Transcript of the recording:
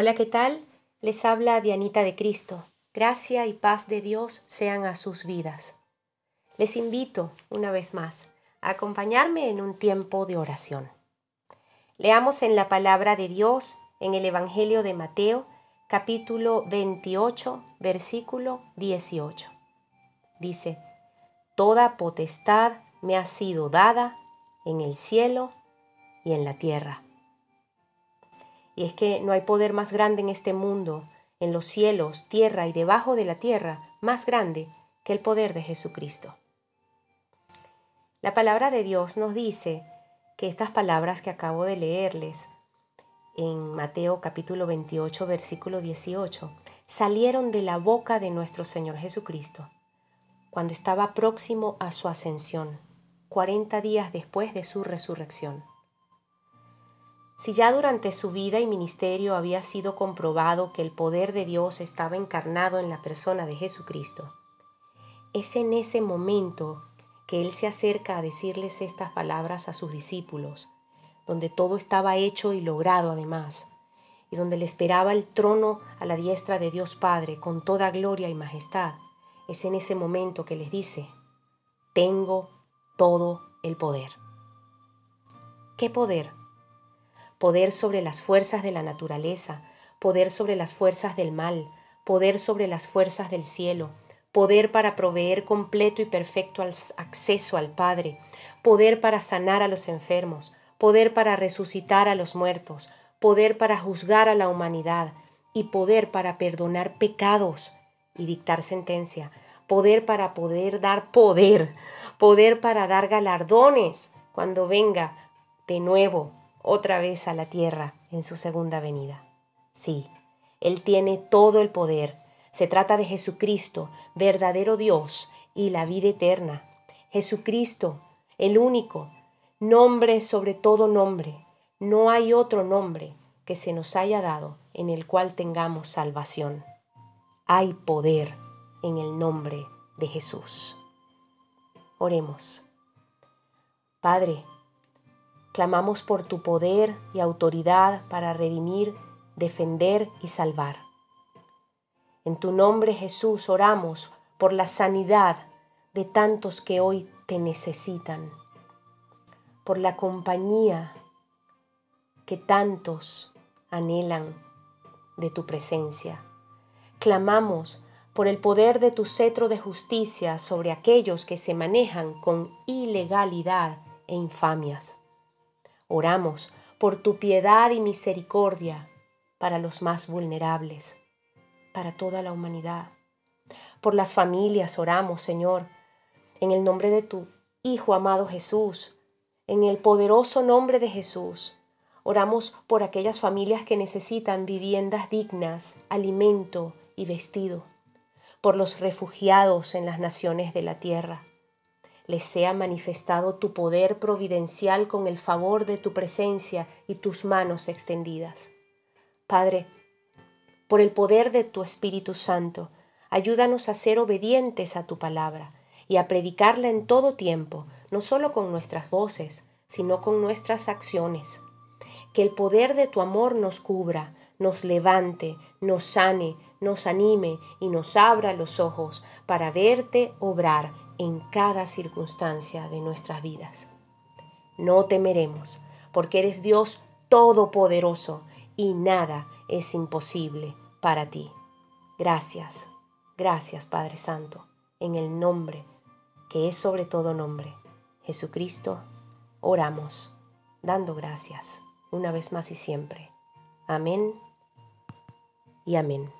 Hola, ¿qué tal? Les habla Dianita de Cristo. Gracia y paz de Dios sean a sus vidas. Les invito, una vez más, a acompañarme en un tiempo de oración. Leamos en la palabra de Dios en el Evangelio de Mateo, capítulo 28, versículo 18. Dice, Toda potestad me ha sido dada en el cielo y en la tierra. Y es que no hay poder más grande en este mundo, en los cielos, tierra y debajo de la tierra, más grande que el poder de Jesucristo. La palabra de Dios nos dice que estas palabras que acabo de leerles en Mateo capítulo 28 versículo 18 salieron de la boca de nuestro Señor Jesucristo cuando estaba próximo a su ascensión, 40 días después de su resurrección. Si ya durante su vida y ministerio había sido comprobado que el poder de Dios estaba encarnado en la persona de Jesucristo, es en ese momento que Él se acerca a decirles estas palabras a sus discípulos, donde todo estaba hecho y logrado además, y donde le esperaba el trono a la diestra de Dios Padre con toda gloria y majestad. Es en ese momento que les dice, tengo todo el poder. ¿Qué poder? Poder sobre las fuerzas de la naturaleza, poder sobre las fuerzas del mal, poder sobre las fuerzas del cielo, poder para proveer completo y perfecto acceso al Padre, poder para sanar a los enfermos, poder para resucitar a los muertos, poder para juzgar a la humanidad y poder para perdonar pecados y dictar sentencia, poder para poder dar poder, poder para dar galardones cuando venga de nuevo otra vez a la tierra en su segunda venida. Sí, Él tiene todo el poder. Se trata de Jesucristo, verdadero Dios y la vida eterna. Jesucristo, el único, nombre sobre todo nombre. No hay otro nombre que se nos haya dado en el cual tengamos salvación. Hay poder en el nombre de Jesús. Oremos. Padre, Clamamos por tu poder y autoridad para redimir, defender y salvar. En tu nombre Jesús oramos por la sanidad de tantos que hoy te necesitan, por la compañía que tantos anhelan de tu presencia. Clamamos por el poder de tu cetro de justicia sobre aquellos que se manejan con ilegalidad e infamias. Oramos por tu piedad y misericordia para los más vulnerables, para toda la humanidad. Por las familias oramos, Señor, en el nombre de tu Hijo amado Jesús, en el poderoso nombre de Jesús. Oramos por aquellas familias que necesitan viviendas dignas, alimento y vestido, por los refugiados en las naciones de la tierra les sea manifestado tu poder providencial con el favor de tu presencia y tus manos extendidas. Padre, por el poder de tu Espíritu Santo, ayúdanos a ser obedientes a tu palabra y a predicarla en todo tiempo, no solo con nuestras voces, sino con nuestras acciones. Que el poder de tu amor nos cubra, nos levante, nos sane, nos anime y nos abra los ojos para verte obrar en cada circunstancia de nuestras vidas. No temeremos, porque eres Dios todopoderoso y nada es imposible para ti. Gracias, gracias Padre Santo, en el nombre que es sobre todo nombre, Jesucristo, oramos, dando gracias una vez más y siempre. Amén y amén.